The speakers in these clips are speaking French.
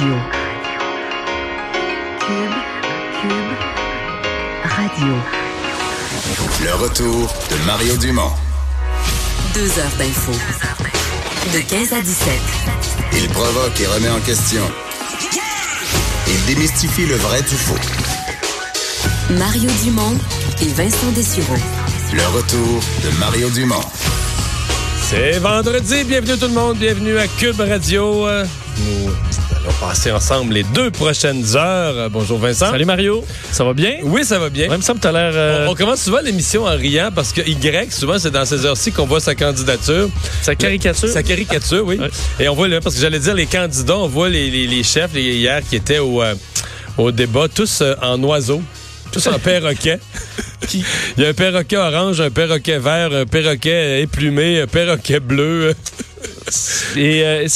Radio. Cube, Cube, Radio. Le retour de Mario Dumont. Deux heures d'info. De 15 à 17. Il provoque et remet en question. Il démystifie le vrai du faux. Mario Dumont et Vincent Dessureau. Le retour de Mario Dumont. C'est vendredi, bienvenue tout le monde, bienvenue à Cube Radio. Euh, Nous allons passer ensemble les deux prochaines heures. Euh, Bonjour Vincent. Salut Mario, ça va bien? Oui, ça va bien. Ouais, il me t'as l'air... euh, On, on commence souvent l'émission en riant parce que Y, souvent c'est dans ces heures-ci qu'on voit sa candidature. sa caricature. Sa caricature, oui. Ouais. Et on voit là, parce que j'allais dire les candidats, on voit les, les- les chefs les, hier qui étaient au, euh, au débat, tous euh, en oiseau. Tous en perroquet. Qui- Il y a un perroquet orange, un perroquet vert, un perroquet éplumé, un perroquet bleu. Et euh,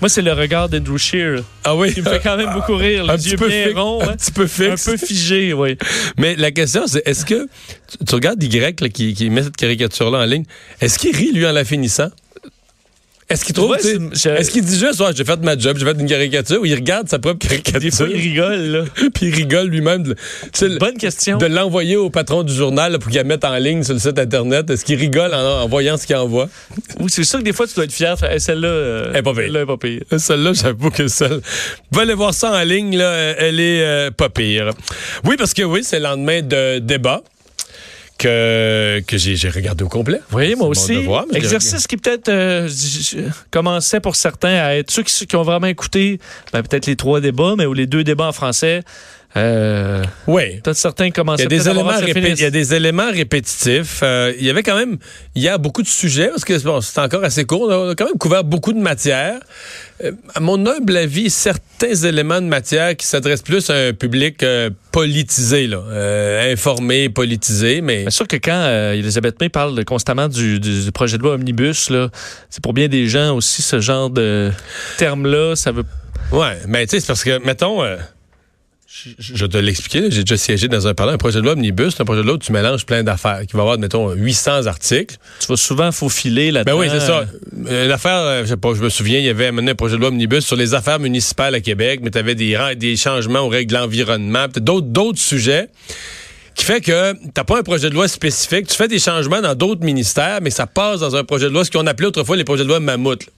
moi, c'est le regard d'Andrew Shear Ah oui. qui me fait quand même beaucoup rire. un Les petit yeux peu bien fixe, ronds, un hein. petit peu un fixe. peu figé, oui. Mais la question, c'est est-ce que tu, tu regardes Y là, qui, qui met cette caricature-là en ligne, est-ce qu'il rit lui en la finissant? Est-ce qu'il trouve, je- est-ce qu'il dit juste, Ouais, j'ai fait ma job, j'ai fait une caricature, ou il regarde sa propre caricature, Des fois, il rigole, là. puis il rigole lui-même de, tu sais, le- Bonne question. de l'envoyer au patron du journal là, pour qu'il la mette en ligne sur le site Internet. Est-ce qu'il rigole en, en voyant ce qu'il envoie? Oui, c'est sûr que des fois, tu dois être fier. Hey, celle-là, euh, Elle est pas pire. celle-là est pas pire. Celle-là, j'avoue que celle. Vous aller voir ça en ligne, là, euh, elle est euh, pas pire. Oui, parce que oui, c'est le lendemain de débat que, que j'ai regardé au complet. Oui, moi aussi. devoir, l'ai Exercice qui peut-être euh, commençait pour certains à être ceux qui, qui ont vraiment écouté ben, peut-être les trois débats, mais ou les deux débats en français. Euh, Oui. peut-être certains Il y commençaient a des, éléments il y a des éléments répétitifs. Euh, il y avait quand même, il y a beaucoup de sujets, parce que bon, c'est encore assez court. On a quand même couvert beaucoup de matières. Euh, à mon humble avis, certains éléments de matière qui s'adressent plus à un public euh, politisé, là, informé, politisé, mais Bien sûr que quand Elisabeth May parle constamment du, du- projet de loi Omnibus, là, c'est pour bien des gens aussi ce genre de terme-là. Ça veut. Ouais, mais tu sais, c'est parce que, mettons, je, te l'expliquer, là, j'ai déjà siégé dans un parlant, un projet de loi omnibus, un projet de loi où tu mélanges plein d'affaires, qui va avoir, mettons, 800 articles. Tu vas souvent faufiler Ben là-dedans. oui, c'est ça. Euh, L'affaire, euh, je sais pas, je me souviens, il y avait un projet de loi omnibus sur les affaires municipales à Québec, mais tu avais des, des changements aux règles de l'environnement, peut-être d'autres, d'autres sujets qui fait que t'as pas un projet de loi spécifique, tu fais des changements dans d'autres ministères, mais ça passe dans un projet de loi, ce qu'on appelait autrefois les projets de loi mammouth. là.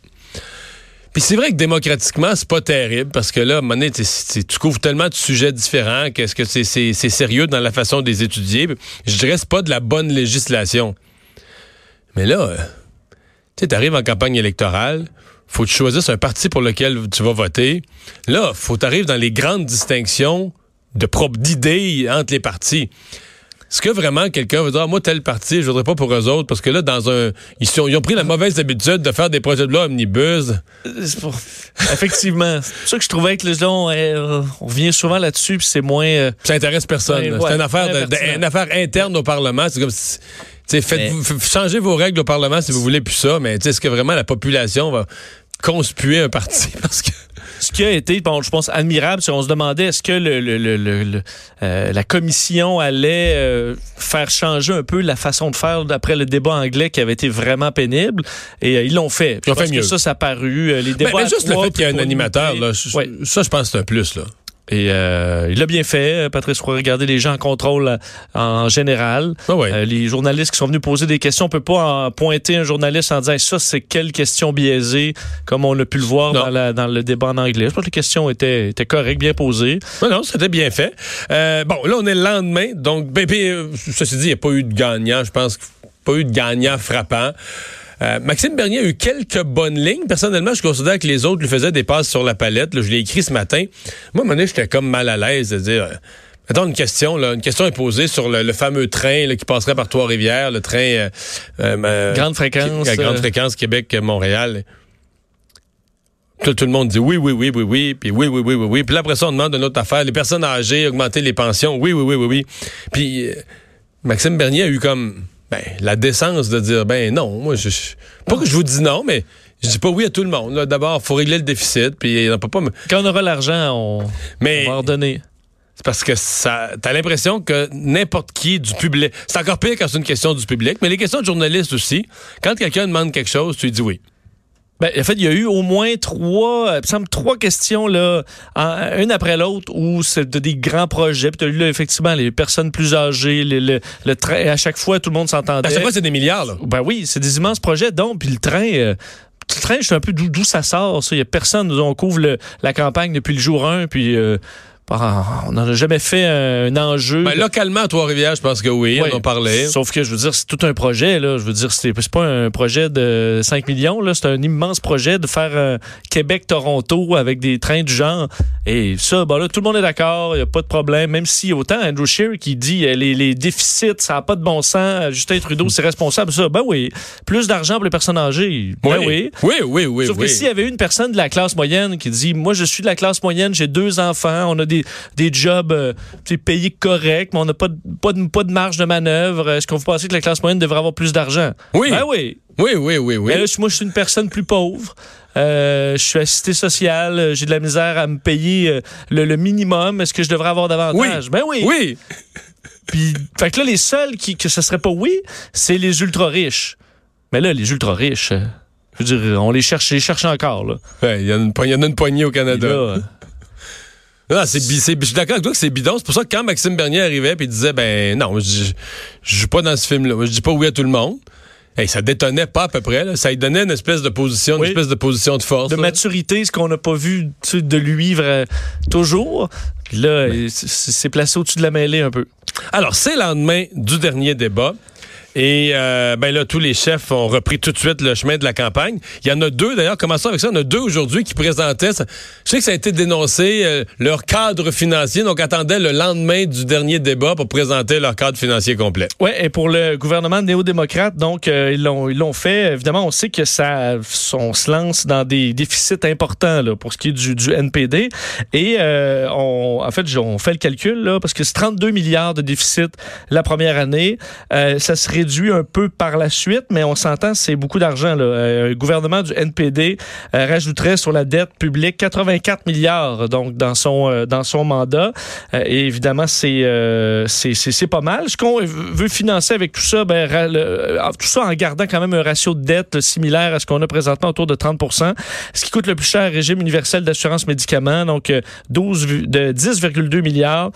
Puis c'est vrai que démocratiquement, c'est pas terrible parce que là, à un moment donné, tu couvres tellement de sujets différents qu'est-ce que c'est sérieux dans la façon de les étudier. Je dirais c'est pas de la bonne législation. Mais là, euh, tu sais, t'arrives en campagne électorale, faut que tu choisisses un parti pour lequel tu vas voter. Là, faut t'arrives dans les grandes distinctions de d'idées entre les partis. Est-ce que vraiment quelqu'un veut dire, Ah, moi, tel parti, je voudrais pas pour eux autres, parce que là, dans un. Ils, sont- ils ont pris la mauvaise habitude de faire des projets de loi omnibus. Pour- Effectivement. C'est pour ça que je trouvais que là, on, euh, on revient souvent là-dessus, puis c'est moins. euh, Ça intéresse personne. Ouais, là. ouais, c'est une affaire, de- de- une affaire interne au Parlement. C'est comme si. Faites, f- changez vos règles au Parlement si vous voulez plus ça, mais est-ce que vraiment la population va conspuer un parti? Parce que. Ce qui a été, bon, je pense, admirable, c'est qu'on se demandait est-ce que le, le- le- le- le, euh, la commission allait euh, faire changer un peu la façon de faire d'après le débat anglais qui avait été vraiment pénible. Et euh, ils l'ont fait. Ils ont fait que mieux. ça, ça a paru. les Ben, débats ben, à juste le fait qu'il y a un animateur, là, je- ça, je pense que c'est un plus. Là. Et euh, il a bien fait, euh, Patrice Roy, regarder les gens en contrôle euh, en général. Ah ouais. Euh, les journalistes qui sont venus poser des questions, on peut pas en pointer un journaliste en disant ça, c'est quelle question biaisée, comme on a pu le voir dans, la- dans le débat en anglais. Je pense que les questions étaient, étaient correctes, bien posées. Non, non, c'était bien fait. Euh, bon, là, on est le lendemain. Donc, ben, puis, euh, ceci dit, il n'y a pas eu de gagnant. Je pense qu'il n'y a pas eu de gagnant frappant. Euh, Maxime Bernier a eu quelques bonnes lignes. Personnellement, je considère que les autres lui faisaient des passes sur la palette. Là, je l'ai écrit ce matin. Moi, à un moment donné, j'étais comme mal à l'aise de dire... euh, Mettons une question, là, une question est posée sur le, le fameux train là, qui passerait par Trois-Rivières, le train euh, euh, euh, Grande fréquence, qui- grande fréquence Québec-Montréal. Tout, tout le monde dit oui, oui, oui, oui, oui, puis oui, oui, oui, oui, oui. Puis là, après ça, on demande une autre affaire. Les personnes âgées, augmenter les pensions. Oui, oui, oui, oui, oui. Puis euh, Maxime Bernier a eu comme ben, la décence de dire ben non, moi, je, je- pas que je vous dis non, mais je dis pas oui à tout le monde. D'abord, il faut régler le déficit, puis on peut pas. Quand on aura l'argent, on, Mais on va c'est parce que ça, t'as l'impression que n'importe qui du public, c'est encore pire quand c'est une question du public, mais les questions de journalistes aussi. Quand quelqu'un demande quelque chose, tu lui dis oui. Ben, en fait, il y a eu au moins trois, il me semble, trois questions, là, en- une après l'autre, où c'est de- des grands projets. Puis tu as eu, là, effectivement, les personnes plus âgées, le, le, le train. À chaque fois, tout le monde s'entendait. À chaque fois, c'est des milliards, là. Ben oui, c'est des immenses projets. Donc, puis le train, euh, le train, je sais un peu d'où ça sort. Ça. Il y a personne. On couvre le- la campagne depuis le jour 1, puis euh, on n'en a jamais fait un, enjeu. Ben, localement, à Trois-Rivières, je pense que oui, on en parlait. Sauf que je veux dire, c'est tout un projet. Là. Je veux dire, c'est pas un projet de 5 millions. là. C'est un immense projet de faire un Québec-Toronto avec des trains du genre. Et ça, ben là, tout le monde est d'accord. Il n'y a pas de problème. Même si autant Andrew Scheer qui dit euh, les, les déficits, ça n'a pas de bon sens. Justin Trudeau, c'est responsable. Ça, ben oui. Plus d'argent pour les personnes âgées. Ben oui. Oui, oui, oui, Sauf oui. que s'il y avait une personne de la classe moyenne qui dit Moi, je suis de la classe moyenne, j'ai deux enfants, on a des, des jobs euh, payés corrects, mais on n'a pas de, pas, de, pas de marge de manœuvre. Est-ce qu'on vous pensez que la classe moyenne devrait avoir plus d'argent? Oui. Ben oui. Oui, oui, oui, oui. Mais là, moi, je suis une personne plus pauvre. Euh, je suis assisté social, euh, j'ai de la misère à me payer le, le minimum. Est-ce que je devrais avoir davantage? Ben oui. Oui. Puis, fait que là, les seuls qui, que ce serait pas oui, c'est les ultra riches. Mais là, les ultra riches, je veux dire, on les cherche, les cherche encore, là. Ouais, Il y, en a une po- il y en a une poignée au Canada. Euh, Non, c'est, c'est- je suis d'accord avec toi que c'est bidon. C'est pour ça que quand Maxime Bernier arrivait et disait, ben non, je, je joue pas dans ce film-là. Je dis pas oui à tout le monde. Hey, ça détonnait pas à peu près. Là. Ça lui donnait une espèce de position, Oui. une espèce de position de force. de là. maturité, ce qu'on n'a pas vu tu sais, de lui vra- toujours. Puis là, c'est placé au-dessus de la mêlée un peu. Alors, c'est le lendemain du dernier débat. Et euh, ben là, tous les chefs ont repris tout de suite le chemin de la campagne. Il y en a deux, d'ailleurs, commençons avec ça. Il y en a deux aujourd'hui qui présentaient, ça- je sais que ça a été dénoncé, euh, leur cadre financier. Donc, attendaient le lendemain du dernier débat pour présenter leur cadre financier complet. Ouais, et pour le gouvernement néo-démocrate, donc euh, ils l'ont fait. Évidemment, on sait que ça on se lance dans des déficits importants là, pour ce qui est du, du NPD. Et euh, on, en fait, on fait le calcul là, parce que c'est 32 milliards de déficit la première année. Euh, ça se réduit un peu par la suite, mais on s'entend, c'est beaucoup d'argent. là. Euh, le gouvernement du NPD euh, rajouterait sur la dette publique 84 milliards donc dans son euh, dans son mandat. Et évidemment, c'est c'est pas mal. Ce qu'on veut financer avec tout ça, ben, le- tout ça en gardant quand même un ratio de dette similaire à ce qu'on a présentement autour de 30% Ce qui coûte le plus cher, régime universel d'assurance médicaments, donc euh, 12 vu- de 10,2 milliards,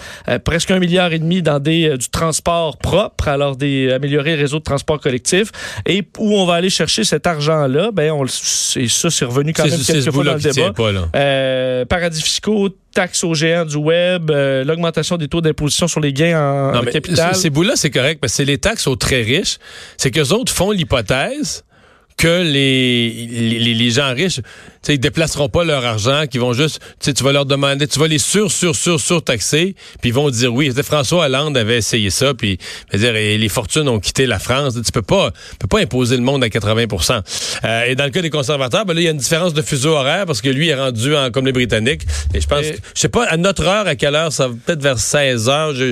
presque un milliard et demi dans des du transport propre, alors des améliorer le réseau de transport collectif. Et où on va aller chercher cet argent-là, ben on c'est ça, c'est revenu quand même quelques fois dans le débat. pas. Euh, paradis fiscaux, taxes aux géants du web, euh, l'augmentation des taux d'imposition sur les gains en, Non, en capital. Ces bouts-là, c'est correct, parce que c'est les taxes aux très riches. C'est qu'eux autres font l'hypothèse que les, les, gens riches, tu sais, ils déplaceront pas leur argent, qu'ils vont juste, tu sais, tu vas leur demander, tu vas les sur, sur, sur, sur taxer, puis ils vont dire oui. François Hollande avait essayé ça, puis dire, et les fortunes ont quitté la France. Tu peux pas, tu peux pas imposer le monde à 80% Euh, Et dans le cas des conservateurs, ben là, il y a une différence de fuseau horaire parce que lui est rendu en, comme les Britanniques. Et je pense, Et- je sais pas à notre heure, à quelle heure, ça va peut-être vers 16 heures. Je,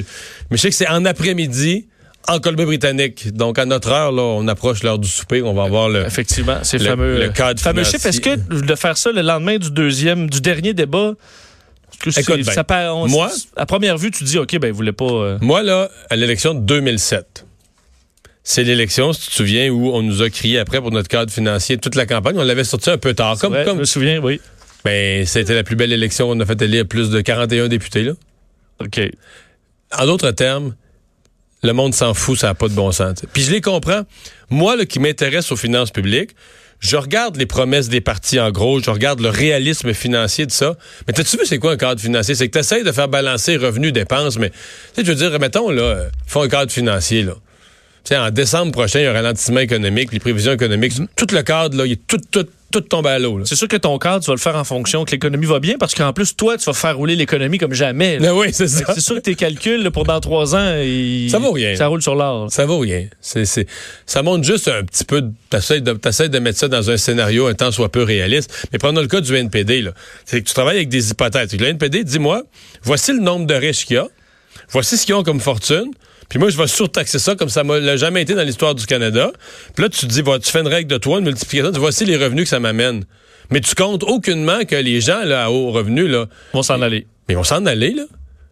mais je sais que c'est en après-midi en Colombie-Britannique. Donc, à notre heure, là, on approche l'heure du souper. On va voir le. Effectivement, c'est Le- fameux. le cadre fameux financier. chiffre. Est-ce que de faire ça le lendemain du deuxième, du dernier débat, est-ce que c'est- Écoute bien. ça on- Moi- à première vue, tu dis, OK, ben, il voulait pas. euh, Moi, là, à l'élection de 2007, c'est l'élection, si tu te souviens, où on nous a crié après pour notre cadre financier toute la campagne. On l'avait sorti un peu tard. Comme, Je me souviens, oui. ben, c'était la plus belle élection. On a fait élire plus de 41 députés, là. OK. En d'autres termes, le monde s'en fout, ça n'a pas de bon sens. t'sais. Puis je les comprends. Moi, là, qui m'intéresse aux finances publiques, je regarde les promesses des partis en gros, je regarde le réalisme financier de ça. Mais t'as-tu vu c'est quoi un cadre financier? C'est que tu de faire balancer revenus, dépenses, mais tu veux dire, mettons, là, euh, font un cadre financier, là. Tu sais, en décembre prochain, il y a un ralentissement économique, les prévisions économiques, tout le cadre, là, il est tout, tout, tout tombé à l'eau. C'est sûr que ton cadre, tu vas le faire en fonction que l'économie va bien parce qu'en plus, toi, tu vas faire rouler l'économie comme jamais. là. Ah oui, c'est ça. C'est sûr que tes calculs là, pour dans trois ans, Ça vaut rien. Ça roule sur l'or. Ça vaut rien. C'est, c'est, ça montre juste un petit peu. T'essayes de, t'essayes de mettre ça dans un scénario un temps soit peu réaliste. Mais prenons le cas du NPD. Là. C'est que tu travailles avec des hypothèses. Le NPD, dis-moi, voici le nombre de riches qu'il y a. Voici ce qu'ils ont comme fortune. Puis moi, je vais surtaxer ça comme ça m'a jamais été dans l'histoire du Canada. Puis là, tu te dis, tu fais une règle de toi, une multiplication. Tu voici les revenus que ça m'amène. Mais tu comptes aucunement que les gens là, à haut revenu, là, On s'en aller. mais on s'en allait, là.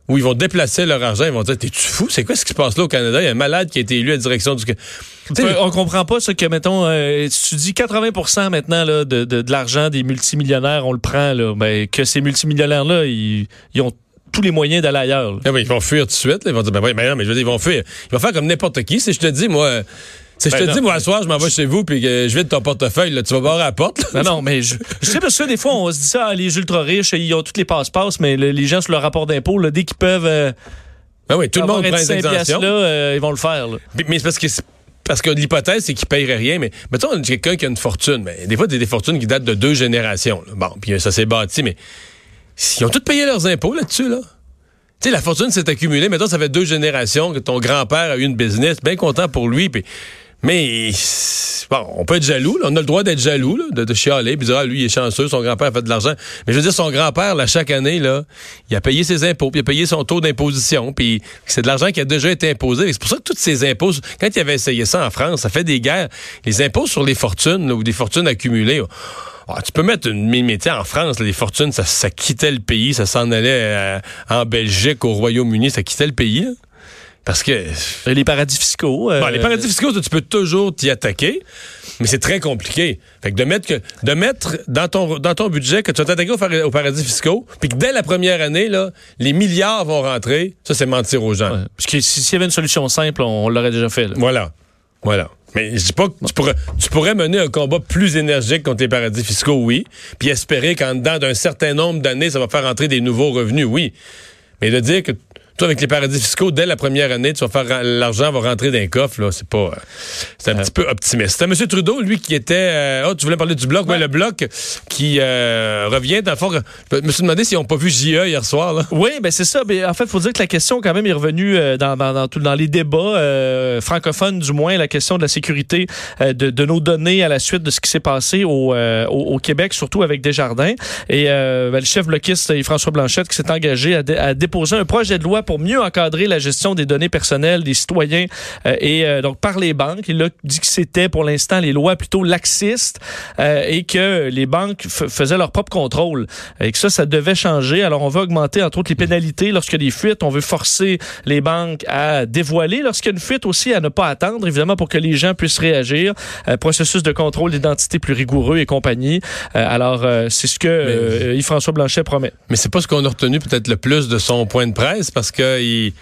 où ils vont déplacer leur argent, ils vont dire T'es-tu fou? C'est quoi ce qui se passe là au Canada? Il y a un malade qui a été élu à la direction du. T'sais, on comprend pas ça que, mettons, euh, tu dis 80% maintenant là, de, de, de l'argent des multimillionnaires, on le prend, là, ben, que ces multimillionnaires-là, ils, ils ont tous les moyens d'aller ailleurs. Ah oui, ils vont fuir tout de suite. Là. Ils vont dire, ben oui, mais non, mais je veux dire, ils vont fuir. Ils vont faire comme n'importe qui. Si je te dis, moi, si je Ben te non, dis, moi, à soir, je m'en vais chez vous, puis que je vide ton portefeuille, là, tu vas barrer à la porte. là. Non, non, mais je, je sais parce que des fois, on se dit ça, ah, les ultra riches, ils ont tous les passe-passe, mais le- les gens sur leur rapport d'impôt, dès qu'ils peuvent euh, Ben oui, tout le monde prend des 5 piastres, exemptions. là, euh, ils vont le faire. là. Mais, mais c'est parce que c'est- parce que l'hypothèse, c'est qu'ils paieraient rien. Mais mettons, on a quelqu'un qui a une fortune. Mais des fois, c'est des fortunes qui datent de deux générations. là. Bon, puis ça s'est bâti, mais ils ont tous payé leurs impôts là-dessus, là. Tu sais, la fortune s'est accumulée. Mettons, ça fait deux générations que ton grand-père a eu une business. Bien content pour lui. Mais bon, on peut être jaloux. là. On a le droit d'être jaloux, là, de, chialer, puis dire ah, lui, il est chanceux, son grand-père a fait de l'argent. Mais je veux dire, son grand-père, là, chaque année, là, il a payé ses impôts, puis il a payé son taux d'imposition, puis c'est de l'argent qui a déjà été imposé. C'est pour ça que tous ces impôts, quand il avait essayé ça en France, ça fait des guerres. Les impôts sur les fortunes, ou des fortunes accumulées. Ah, tu peux mettre une mais en France, les fortunes, ça, ça quittait le pays, ça s'en allait euh, en Belgique, au Royaume-Uni, ça quittait le pays. là. Parce que Euh, Les paradis fiscaux. euh, Bon, les paradis fiscaux, tu peux toujours t'y attaquer, mais c'est très compliqué. Fait que de mettre que de mettre dans ton dans ton budget que tu vas t'attaquer aux, par- aux paradis fiscaux, puis que dès la première année là, les milliards vont rentrer, ça c'est mentir aux gens. ouais. Parce que si- s'il y avait une solution simple, on, on l'aurait déjà fait. là. Voilà. Voilà. Mais je dis pas que tu pourrais, tu pourrais mener un combat plus énergique contre les paradis fiscaux, oui, puis espérer qu'en dedans d'un certain nombre d'années, ça va faire entrer des nouveaux revenus, oui. Mais de dire que toi, avec les paradis fiscaux, dès la première année, tu vas faire l'argent va rentrer dans les coffres, là, c'est pas. c'est un petit peu optimiste. C'était M. Trudeau, lui, qui était. euh, oh, tu voulais parler du bloc? Ouais, le bloc qui euh, revient. Dans le fond, je me suis demandé s'ils n'ont pas vu JE hier soir, là. Oui, ben c'est ça. Ben, en fait, il faut dire que la question, quand même, est revenue euh, dans, dans, dans, tout- dans les débats euh, francophones, du moins, la question de la sécurité de, de nos données à la suite de ce qui s'est passé au, au, au Québec, surtout avec Desjardins. Et ben, le chef bloquiste François Blanchette qui s'est engagé à, à déposer un projet de loi pour mieux encadrer la gestion des données personnelles des citoyens euh, et euh, donc par les banques. Il a dit que c'était pour l'instant les lois plutôt laxistes euh, et que les banques faisaient leur propre contrôle et que ça, ça devait changer. Alors, on veut augmenter, entre autres, les pénalités lorsqu'il y a des fuites. On veut forcer les banques à dévoiler lorsqu'il y a une fuite aussi, à ne pas attendre, évidemment, pour que les gens puissent réagir. Processus de contrôle d'identité plus rigoureux et compagnie. Alors, c'est ce que Yves-François Blanchet promet. Mais c'est pas ce qu'on a retenu peut-être le plus de son point de presse parce que il,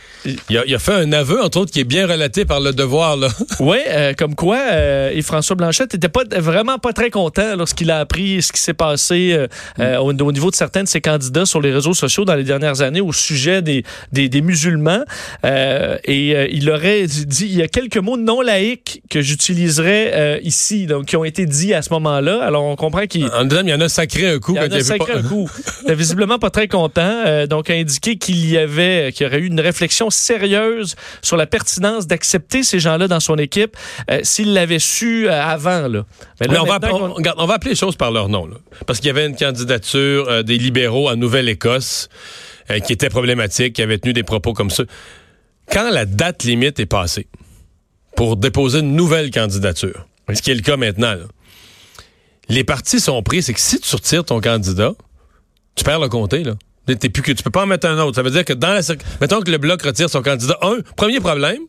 il, a, il a fait un aveu, entre autres, qui est bien relaté par le devoir, là. Oui, euh, comme quoi, euh, Yves-François Blanchette n'était pas, vraiment pas très content lorsqu'il a appris ce qui s'est passé euh, euh, au, au niveau de certains de ses candidats sur les réseaux sociaux dans les dernières années au sujet des, des, des musulmans. Et il aurait dit, il y a quelques mots non laïques que j'utiliserais ici, donc qui ont été dits à ce moment-là. Alors, on comprend qu'il... En disant, il y en a sacré un coup Il y en a sacré pas- un coup. Il visiblement pas très content, donc a indiqué qu'il y avait, qu'il y aurait eu une réflexion sérieuse sur la pertinence d'accepter ces gens-là dans son équipe euh, s'il l'avait su euh, avant. Là. Mais là, Mais on va, on, on appeler les choses par leur nom. Là. Parce qu'il y avait une candidature euh, des libéraux en Nouvelle-Écosse euh, qui était problématique, qui avait tenu des propos comme ça. Quand la date limite est passée pour déposer une nouvelle candidature, ce qui est le cas maintenant, là, les partis sont pris, c'est que si tu retires ton candidat, tu perds le comté. Là. T'es plus que, tu peux pas en mettre un autre. Ça veut dire que dans la... Mettons que le Bloc retire son candidat. Un, premier problème,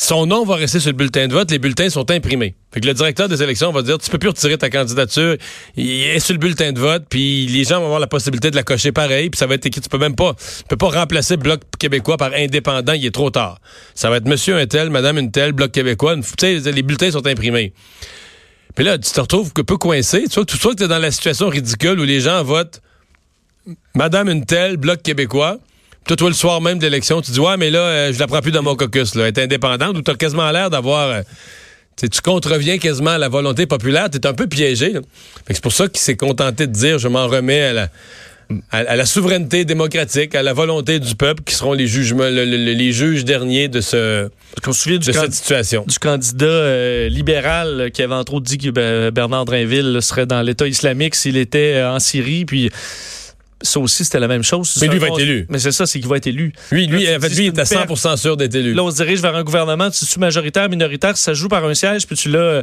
son nom va rester sur le bulletin de vote, les bulletins sont imprimés. Fait que le directeur des élections va dire tu peux plus retirer ta candidature, il est sur le bulletin de vote, puis les gens vont avoir la possibilité de la cocher pareil, puis ça va être écrit, tu peux même pas tu peux pas remplacer Bloc québécois par indépendant, il est trop tard. Ça va être monsieur un tel, madame une telle, Bloc québécois, tu sais les bulletins sont imprimés. Puis là, tu te retrouves un peu coincé, tu vois, tu que tu es dans la situation ridicule où les gens votent madame une telle, Bloc québécois. Toi, toi, le soir même de l'élection, tu dis Ouais, mais là, euh, je la prends plus dans mon caucus. Là. Elle est indépendante ou tu as quasiment l'air d'avoir. euh, tu contreviens quasiment à la volonté populaire. Tu es un peu piégé. C'est pour ça qu'il s'est contenté de dire Je m'en remets à la, à, à la souveraineté démocratique, à la volonté du peuple, qui seront les, jugements, le- le- le- les juges derniers de, ce, se de cette situation. du candidat euh, libéral euh, qui avait entre autres dit que Bernard Drinville serait dans l'État islamique s'il était en Syrie, puis ça aussi c'était la même chose. Mais lui va être élu. Mais c'est ça, c'est qu'il va être élu. Lui, lui, Là, en fait, lui, il est à une perte. 100 sûr d'être élu. Là, on se dirige vers un gouvernement, tu es majoritaire, minoritaire, ça se joue par un siège, puis tu l'as,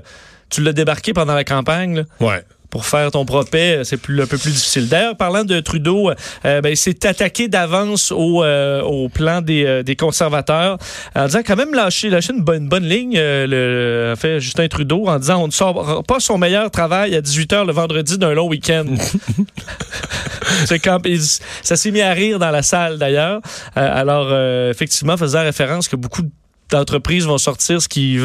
tu l'as débarqué pendant la campagne. là. Ouais. Pour faire ton propet, c'est plus, un peu plus difficile. D'ailleurs, parlant de Trudeau, euh, ben, il s'est attaqué d'avance au, euh, au plan des, euh, des conservateurs en disant quand même lâcher, lâcher une, bonne, bonne ligne, le, fait Justin Trudeau, en disant on ne sort pas son meilleur travail à 18h le vendredi d'un long week-end. c'est quand, ça s'est mis à rire dans la salle d'ailleurs. alors, effectivement, faisant référence que beaucoup de d'entreprises vont sortir ce qui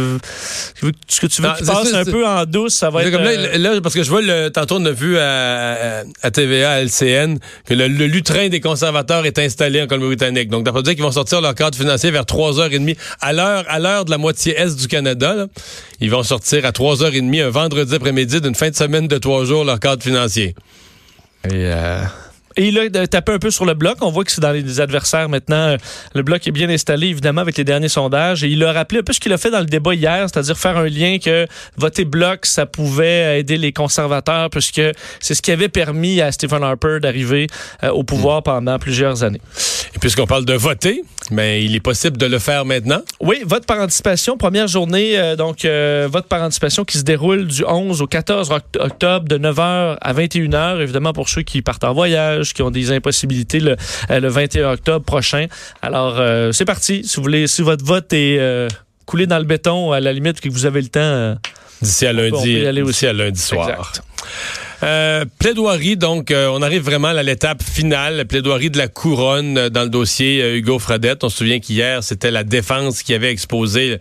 ce que tu veux non, passe un peu en douce ça va être comme là, là, parce que je vois le tantôt on a vu à, à TVA à LCN que le, lutrin des conservateurs est installé en Colombie-Britannique. Donc d'après dire qu'ils vont sortir leur cadre financier vers 3h30 à l'heure à l'heure de la moitié est du Canada là, ils vont sortir à 3h30 un vendredi après-midi d'une fin de semaine de trois jours leur cadre financier. Et euh... Et il a tapé un peu sur le bloc. On voit que c'est dans les adversaires maintenant. Le bloc est bien installé, évidemment, avec les derniers sondages. Et il a rappelé un peu ce qu'il a fait dans le débat hier, c'est-à-dire faire un lien que voter bloc, ça pouvait aider les conservateurs, puisque c'est ce qui avait permis à Stephen Harper d'arriver euh, au pouvoir pendant plusieurs années. Et puisqu'on parle de voter, mais il est possible de le faire maintenant? Oui, vote par anticipation, première journée, euh, donc euh, vote par anticipation qui se déroule du 11 au 14 octobre de 9h à 21h, évidemment pour ceux qui partent en voyage, qui ont des impossibilités le, euh, le 21 octobre prochain. Alors, c'est parti. Si vous voulez, si votre vote est coulé dans le béton, à la limite, que vous avez le temps... D'ici à lundi, d'ici à lundi soir. Exact. Euh, plaidoirie, donc, euh, on arrive vraiment à l'étape finale, la plaidoirie de la couronne euh, dans le dossier Hugo Fradette. On se souvient qu'hier, c'était la défense qui avait exposé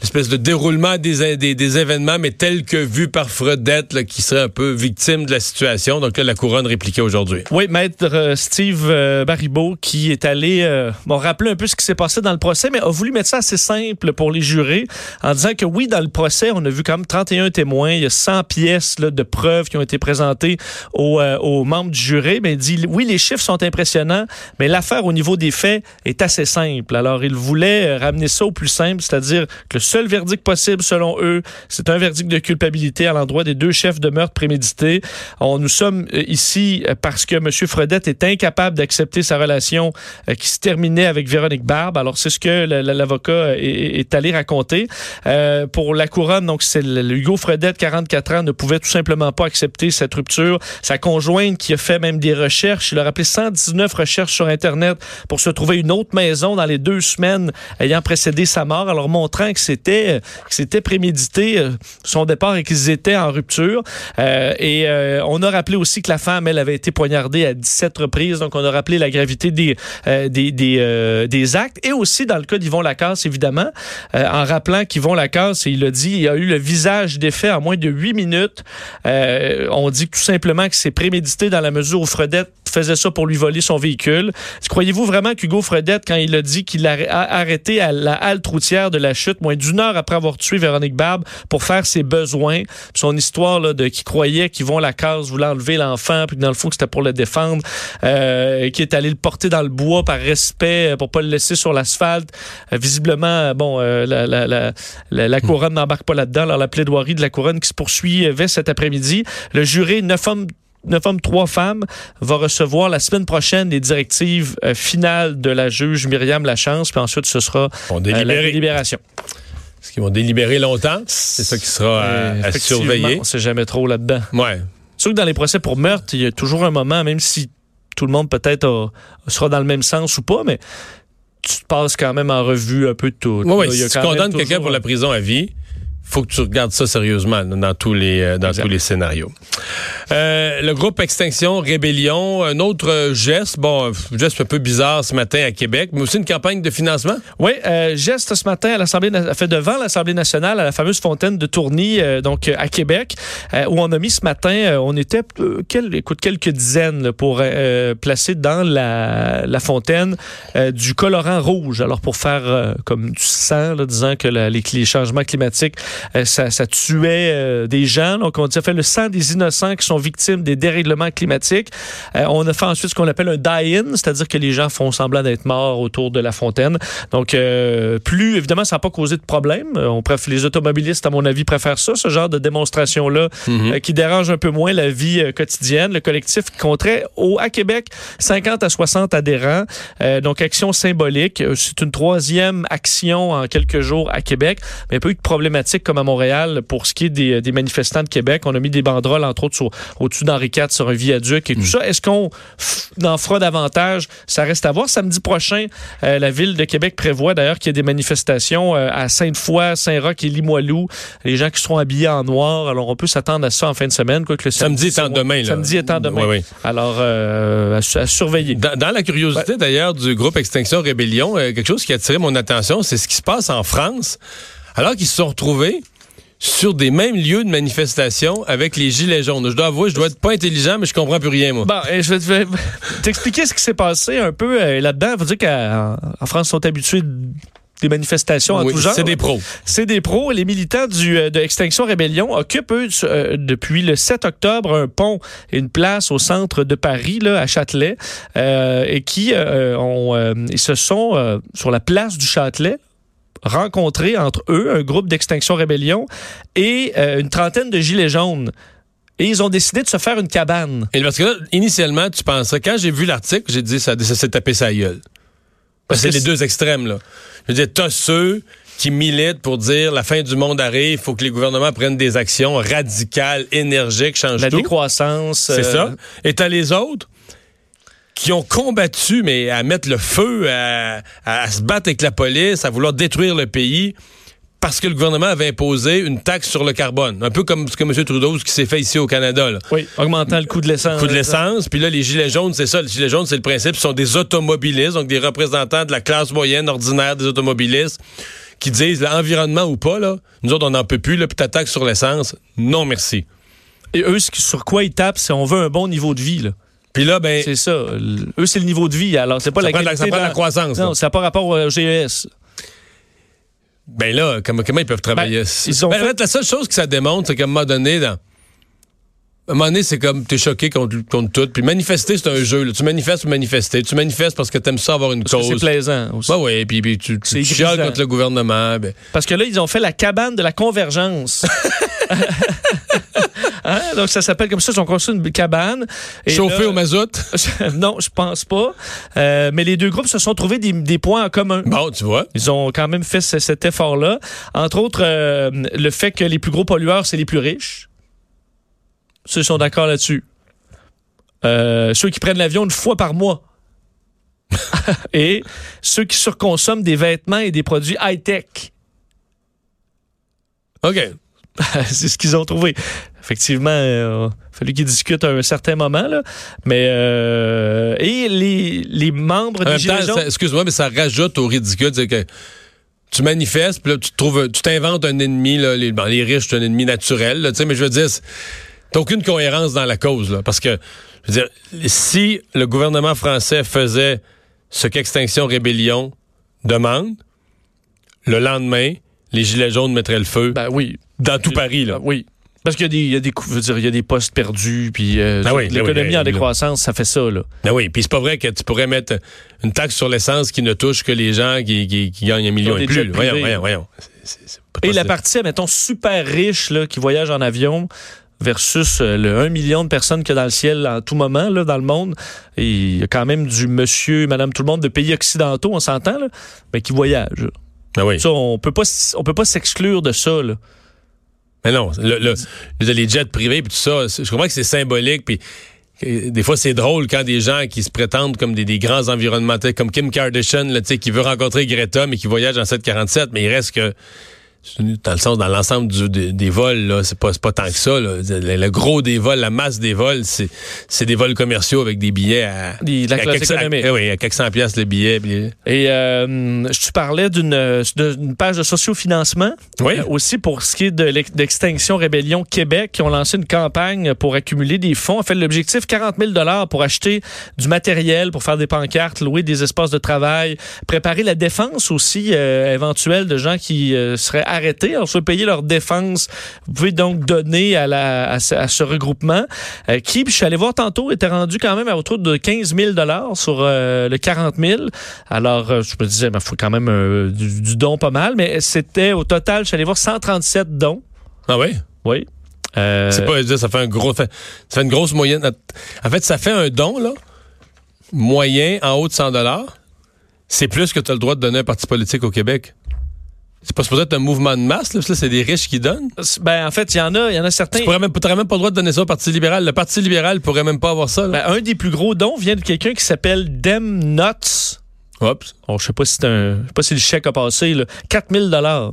l'espèce de déroulement des, des, des, événements, mais tel que vu par Fredette, qui serait un peu victime de la situation. Donc là, la couronne répliquait aujourd'hui. Oui, maître euh, Steve euh, qui est allé euh, bon, rappeler un peu ce qui s'est passé dans le procès, mais a voulu mettre ça assez simple pour les jurés, en disant que oui, dans le procès, on a vu quand même 31 témoins, il y a 100 pièces là, de preuves qui ont été présentées aux, aux membres du jury, mais il dit, oui, les chiffres sont impressionnants, mais l'affaire au niveau des faits est assez simple. Alors, il voulait ramener ça au plus simple, c'est-à-dire que le seul verdict possible selon eux, c'est un verdict de culpabilité à l'endroit des deux chefs de meurtre prémédité. On, nous sommes euh, ici euh, parce que M. Fredette est incapable d'accepter sa relation euh, qui se terminait avec Véronique Barbe. Alors, c'est ce que l'avocat est, allé raconter. pour la couronne, donc, c'est Hugo Fredette, 44 ans, ne pouvait tout simplement pas accepter cette rupture. Sa conjointe, qui a fait même des recherches, il a rappelé 119 recherches sur Internet pour se trouver une autre maison dans les deux semaines ayant précédé sa mort, alors montrant que c'est c'était c'était prémédité euh, son départ et qu'ils étaient en rupture. Euh, et euh, on a rappelé aussi que la femme, elle avait été poignardée à 17 reprises. Donc on a rappelé la gravité des actes et aussi dans le cas d'Yvon Lacasse, évidemment, en rappelant qu'Yvon Lacasse, il a dit, il a eu le visage défait en moins de 8 minutes. on dit tout simplement que c'est prémédité dans la mesure où Fredette faisait ça pour lui voler son véhicule. Croyez-vous vraiment qu'Hugo Fredette, quand il a dit qu'il a arrêté à la halte routière de la chute, moins d'une heure après avoir tué Véronique Barbe, pour faire ses besoins, son histoire là, de qui croyait qu'ils vont la case, voulait enlever l'enfant, puis dans le fond c'était pour le défendre, euh, qui est allé le porter dans le bois par respect euh, pour pas le laisser sur l'asphalte. Euh, visiblement, bon, la, couronne n'embarque pas là-dedans. Alors la plaidoirie de la couronne qui se poursuivait cet après-midi, le jury neuf hommes neuf hommes, trois femmes, va recevoir la semaine prochaine les directives euh, finales de la juge Myriam Lachance, puis ensuite ce sera euh, la délibération. Est-ce qu'ils vont délibérer longtemps? C'est ça qui sera euh, à, surveiller. On sait jamais trop là-dedans. Ouais. Sauf que dans les procès pour meurtre, il y a toujours un moment, même si tout le monde peut-être sera dans le même sens ou pas, mais tu passes quand même en revue un peu tout. Oui, oui. Si tu condamnes quelqu'un pour la prison à vie, faut que tu regardes ça sérieusement dans tous les euh, dans tous les scénarios. Euh, le groupe Extinction Rébellion, un autre geste, bon, geste un peu bizarre ce matin à Québec, mais aussi une campagne de financement. Oui, euh, geste ce matin à l'Assemblée fait devant l'Assemblée nationale à la fameuse fontaine de Tourny, donc à Québec, où on a mis ce matin, on était quel, écoute quelques dizaines pour placer dans la, la fontaine du colorant rouge. Alors pour faire comme du sang, là, disant que les, les changements climatiques euh, ça, tuait euh, des gens. Donc, on dit, ça fait le sang des innocents qui sont victimes des dérèglements climatiques. Euh, on a fait ensuite ce qu'on appelle un die-in, c'est-à-dire que les gens font semblant d'être morts autour de la fontaine. Donc, euh, plus, évidemment, ça n'a pas causé de problème. Euh, on préfère, les automobilistes, à mon avis, préfèrent ça, ce genre de démonstration-là, Mhm. qui dérange un peu moins la vie quotidienne. Le collectif compterait au, à Québec 50 à 60 adhérents. donc, action symbolique. C'est une troisième action en quelques jours à Québec. Mais il n'y a pas eu de problématique comme à Montréal pour ce qui est des, des manifestants de Québec. On a mis des banderoles, entre autres, sur- au-dessus d'Henri IV sur un viaduc et tout ça. Est-ce qu'on en fera davantage? Ça reste à voir. Samedi prochain, euh, la Ville de Québec prévoit d'ailleurs qu'il y ait des manifestations euh, à Sainte-Foy, Saint-Roch et Limoilou. Les gens qui seront habillés en noir. Alors, on peut s'attendre à ça en fin de semaine. Quoi que le Samedi étant demain, là. Samedi étant demain. Oui, oui. Alors, euh, à, su- à surveiller. Dans, dans la curiosité d'ailleurs du groupe Extinction Rébellion, quelque chose qui a attiré mon attention, c'est ce qui se passe en France, alors qu'ils se sont retrouvés sur des mêmes lieux de manifestation avec les gilets jaunes. Je dois avouer, je dois être pas intelligent, mais je comprends plus rien, moi. Bon, et je vais t'expliquer ce qui s'est passé un peu euh, là-dedans. Faut dire qu'en en France, ils sont habitués des manifestations en tout genre. c'est des pros. C'est des pros. Les militants du, euh, de Extinction Rébellion occupent, eux, euh, depuis le 7 octobre, un pont et une place au centre de Paris, là, à Châtelet, euh, et qui euh, ont, ils se sont, sur la place du Châtelet, rencontrés entre eux, un groupe d'Extinction Rébellion, et euh, une trentaine de gilets jaunes. Et ils ont décidé de se faire une cabane. Et parce que là, initialement, tu penserais, quand j'ai vu l'article, j'ai dit ça, ça s'est tapé sa gueule. Parce que c'est les deux extrêmes, là. Je veux dire, t'as ceux qui militent pour dire la fin du monde arrive, il faut que les gouvernements prennent des actions radicales, énergiques, changent La tout. décroissance. C'est euh, ça. Et t'as les autres? Qui ont combattu, mais à mettre le feu, à, à se battre avec la police, à vouloir détruire le pays, parce que le gouvernement avait imposé une taxe sur le carbone. Un peu comme ce que M. Trudeau, ce qui s'est fait ici au Canada. Là. Oui, augmentant le coût de l'essence. Coût de l'essence, puis là, les gilets jaunes, c'est ça. Les gilets jaunes, c'est le principe. Ce sont des automobilistes, donc des représentants de la classe moyenne ordinaire des automobilistes qui disent, l'environnement ou pas, là, nous autres, on n'en peut plus, là, puis ta taxe sur l'essence, non merci. Et eux, sur quoi ils tapent, c'est on veut un bon niveau de vie. Là. Puis là, ben, C'est ça. Eux, c'est le niveau de vie. Alors, c'est pas ça la prend de la, qualité ça prend de la dans- croissance. là. Non, ça n'a pas rapport au GES. Ben là, comment, comment ils peuvent travailler? Ben, ils ont Ben, fait- en fait, la seule chose que ça démontre, c'est qu'à un moment donné, dans, à un moment donné, c'est comme t'es choqué contre, contre tout. Puis manifester, c'est un jeu. là. Tu manifestes pour manifester. Tu manifestes parce que t'aimes ça avoir une Parce cause. c'est plaisant aussi. Ben oui, puis, puis tu, C'est tu chiales contre le gouvernement. Ben, Parce que là, ils ont fait la cabane de la convergence. Hein? Donc, ça s'appelle comme ça. Ils ont construit une cabane. Et chauffé là- au mazout? non, je pense pas. Euh, mais les deux groupes se sont trouvés des, des points en commun. Bon, tu vois. Ils ont quand même fait ce- cet effort-là. Entre autres, euh, le fait que les plus gros pollueurs, c'est les plus riches. Ceux sont d'accord là-dessus. Euh, ceux qui prennent l'avion une fois par mois. et ceux qui surconsomment des vêtements et des produits high-tech. OK. c'est ce qu'ils ont trouvé. Effectivement, euh, fallu qu'ils discutent à un certain moment. Là. Mais euh, et les, les membres En des Gilets temps, jaunes... ça- excuse-moi, mais ça rajoute au ridicule. C'est que tu manifestes, puis là, tu trouves, tu t'inventes un ennemi. Là, les, bon, les riches, c'est un ennemi naturel. Là, tu sais, mais je veux dire, t'as aucune cohérence dans la cause. Là, parce que, je veux dire, si le gouvernement français faisait ce qu'Extinction Rébellion demande, le lendemain, les Gilets jaunes mettraient le feu Ben oui, dans tout Paris. Là. Oui. Parce qu'il y a des, il y a des, cou- je veux dire, il y a des postes perdus, puis euh, Ah oui, l'économie ah oui, en là. décroissance, ça fait ça. Là. Ben oui, puis c'est pas vrai que tu pourrais mettre une taxe sur l'essence qui ne touche que les gens qui, qui, qui gagnent un million et plus. Voyons, voyons, voyons. Et la partie, mettons, super riche là, qui voyage en avion versus euh, le 1 million de personnes qu'il y a dans le ciel en tout moment là, dans le monde. Et il y a quand même du monsieur, madame, tout le monde de pays occidentaux, on s'entend, mais qui voyagent. Ben oui. Ça, on peut pas, s- on peut pas s'exclure de ça. Là. Mais non, le, le- le- les jets privés puis tout ça, je comprends que c'est symbolique puis des fois c'est drôle quand des gens qui se prétendent comme des, des grands environnementaux comme Kim Kardashian qui veut rencontrer Greta mais qui voyage en 747 mais il reste que dans le sens dans l'ensemble du- des, des vols là, c'est pas pas tant que ça là. le, le gros des vols, la masse des vols, c'est c'est des vols commerciaux avec des billets à Des- la à classe quelques- économique. à- oui, à quelques cent piastres le billet. Et euh, je te parlais d'une d'une page de sociofinancement. Oui. Euh, aussi pour ce qui est de l'ex- d'Extinction Rébellion Québec, qui ont lancé une campagne pour accumuler des fonds. En fait, l'objectif, 40 000 pour acheter du matériel, pour faire des pancartes, louer des espaces de travail, préparer la défense aussi euh, éventuelle de gens qui euh, seraient arrêtés. Alors, soit payer leur défense. Vous pouvez donc donner à, la, à, ce, regroupement euh, qui, je suis allé voir tantôt, était rendu quand même à autour de 15 000 sur euh, le 40 000. Alors, euh, je me disais, il ben, faut quand même du, don pas mal, mais c'était au total, je suis allé voir 137 dons. Ah oui? Oui. C'est pas dire, ça fait un gros, ça fait une grosse moyenne. En fait, ça fait un don, là, moyen en haut de 100 c'est plus que tu as le droit de donner un parti politique au Québec. C'est pas supposé être un mouvement de masse, là, c'est des riches qui donnent. Ben, en fait, il y en a, il y en a certains. Tu n'aurais même, même, pas le droit de donner ça au Parti libéral. Le Parti libéral pourrait même pas avoir ça. Ben, un des plus gros dons vient de quelqu'un qui s'appelle Dem Nuts. Oups. Oh, je sais pas si c'est un, je sais pas si le chèque a passé, là. 4000 dollars.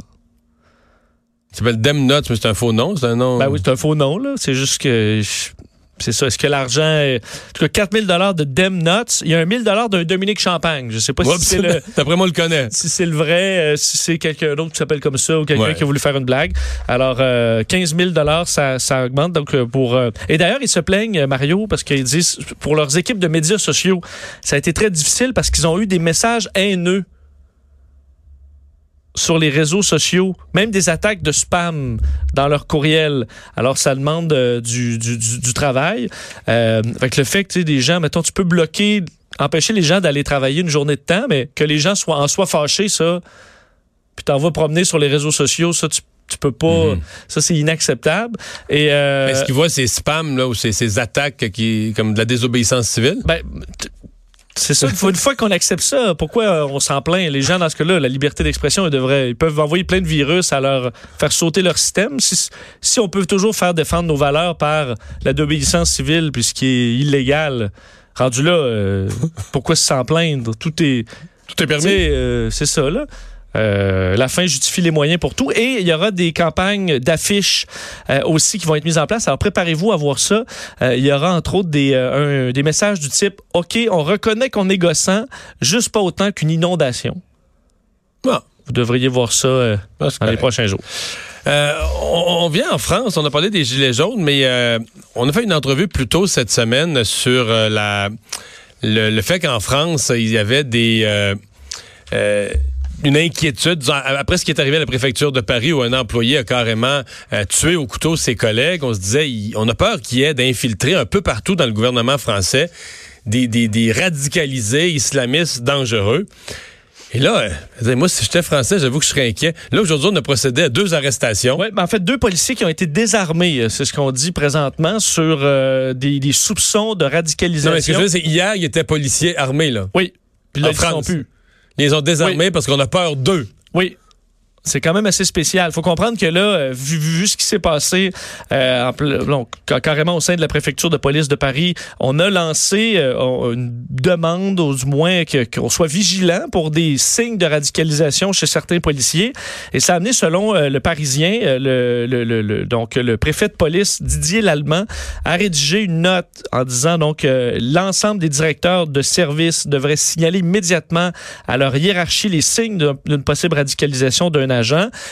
Il s'appelle Dem Nuts, mais c'est un faux nom, c'est un nom. Ben oui, c'est un faux nom, là. C'est juste que, c'est ça. Est-ce que l'argent. En tout cas, 4000 de Dem Nuts. Il y a un 1000 d'un Dominique Champagne. Je sais pas si c'est le. D'après moi, le connaît. Si c'est le vrai, euh, si c'est quelqu'un d'autre qui s'appelle comme ça ou quelqu'un qui a voulu faire une blague. Alors, 15 euh, 000 ça, ça augmente. Donc, euh, pour. Et d'ailleurs, ils se plaignent, Mario, parce qu'ils disent, pour leurs équipes de médias sociaux, ça a été très difficile parce qu'ils ont eu des messages haineux sur les réseaux sociaux, même des attaques de spam dans leur courriel. Alors, ça demande euh, du, du, du, travail. Euh, avec le fait que des gens, mettons, tu peux bloquer, empêcher les gens d'aller travailler une journée de temps, mais que les gens soient en soi fâchés, ça, puis t'en vas promener sur les réseaux sociaux, ça, tu tu peux pas. Mhm. Ça, c'est inacceptable. Et euh, Est-ce qu'ils voient ces spams là ou ces, ces attaques qui comme de la désobéissance civile? Ben, c'est ça. Une fois, qu'on accepte ça, pourquoi euh, on s'en plaint? Les gens, dans ce cas-là, la liberté d'expression, ils, devraient, ils peuvent envoyer plein de virus à leur faire sauter leur système. Si, si on peut toujours faire défendre nos valeurs par la désobéissance civile, puisqu'il est illégal, rendu là, euh, pourquoi s'en plaindre? Tout est... Tout est permis. Euh, c'est ça, là. Euh, la fin justifie les moyens pour tout. Et il y aura des campagnes d'affiches euh, aussi qui vont être mises en place. Alors préparez-vous à voir ça. Euh, il y aura entre autres des, des messages du type OK, on reconnaît qu'on est gossant, juste pas autant qu'une inondation. Ah. Vous devriez voir ça ah, dans les prochains jours. on, vient en France, on a parlé des Gilets jaunes, mais on a fait une entrevue plus tôt cette semaine sur la, le, le fait qu'en France, il y avait des une inquiétude après ce qui est arrivé à la préfecture de Paris où un employé a carrément euh, tué au couteau ses collègues. On se disait, on a peur qu'il y ait d'infiltrer un peu partout dans le gouvernement français des, des, des radicalisés islamistes dangereux. Et là, euh, moi, si j'étais français, j'avoue que je serais inquiet. Là, aujourd'hui, on a procédé à deux arrestations. Oui, ben en fait, deux policiers qui ont été désarmés, euh, c'est ce qu'on dit présentement, sur des, des, soupçons de radicalisation. Non, mais ce que je veux dire, c'est hier, il était policier armé, là. Oui. Puis là, ils France. Sont plus. Ils ont désarmés parce qu'on a peur d'eux. Oui, c'est quand même assez spécial. Faut comprendre que là, euh, vu, vu ce qui s'est passé euh, carrément au sein de la préfecture de police de Paris, on a lancé euh, une demande, ou du moins qu'on soit vigilant pour des signes de radicalisation chez certains policiers. Et ça a amené, selon le Parisien, le, le, le, donc le préfet de police Didier Lallemand a rédigé une note en disant donc l'ensemble des directeurs de service devraient signaler immédiatement à leur hiérarchie les signes d'une possible radicalisation d'un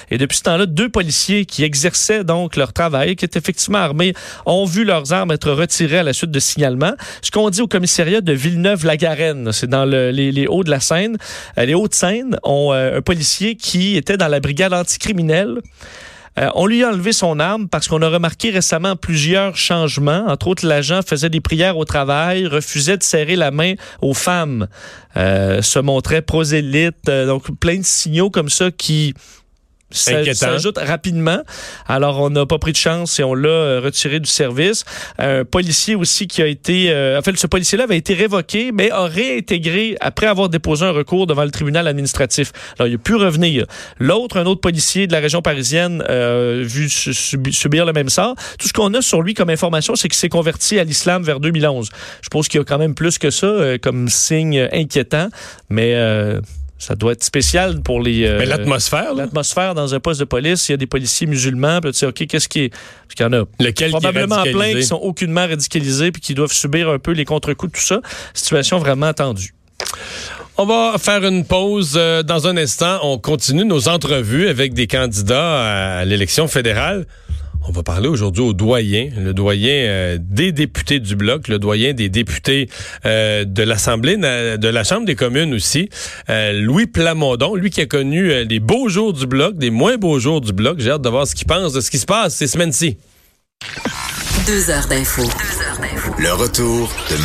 Et depuis ce temps-là, deux policiers qui exerçaient donc leur travail, qui étaient effectivement armés, ont vu leurs armes être retirées à la suite de signalements. Ce qu'on dit au commissariat de Villeneuve-la-Garenne, c'est dans les, Hauts de la Seine. Euh, les Hauts-de-Seine ont euh, un policier qui était dans la brigade anticriminelle. Euh, on lui a enlevé son arme parce qu'on a remarqué récemment plusieurs changements. Entre autres, l'agent faisait des prières au travail, refusait de serrer la main aux femmes, euh, se montrait prosélyte. Euh, donc, plein de signaux comme ça qui s'ajoute rapidement. Alors, on n'a pas pris de chance et on l'a euh, retiré du service. Un policier aussi qui a été... Euh, en fait, ce policier-là avait été révoqué, mais a réintégré après avoir déposé un recours devant le tribunal administratif. Alors, il a pu revenir. L'autre, un autre policier de la région parisienne, euh, vu subir le même sort. Tout ce qu'on a sur lui comme information, c'est qu'il s'est converti à l'islam vers 2011. Je pense qu'il y a quand même plus que ça euh, comme signe inquiétant, mais ça doit être spécial pour les. Euh, Mais l'atmosphère, L'atmosphère dans un poste de police, il y a des policiers musulmans, puis tu sais, OK, qu'est-ce qui est. Parce qu'il y en a Lequel probablement qui plein qui sont aucunement radicalisés puis qui doivent subir un peu les contre-coups de tout ça. Situation vraiment tendue. On va faire une pause euh, dans un instant. On continue nos entrevues avec des candidats à l'élection fédérale. On va parler aujourd'hui au doyen, le doyen euh, des députés du bloc, le doyen des députés euh, de l'Assemblée, de la Chambre des communes aussi, euh, Louis Plamondon, lui qui a connu les beaux jours du bloc, des moins beaux jours du bloc. J'ai hâte de voir ce qu'il pense de ce qui se passe ces semaines-ci. Deux heures d'info. Le retour de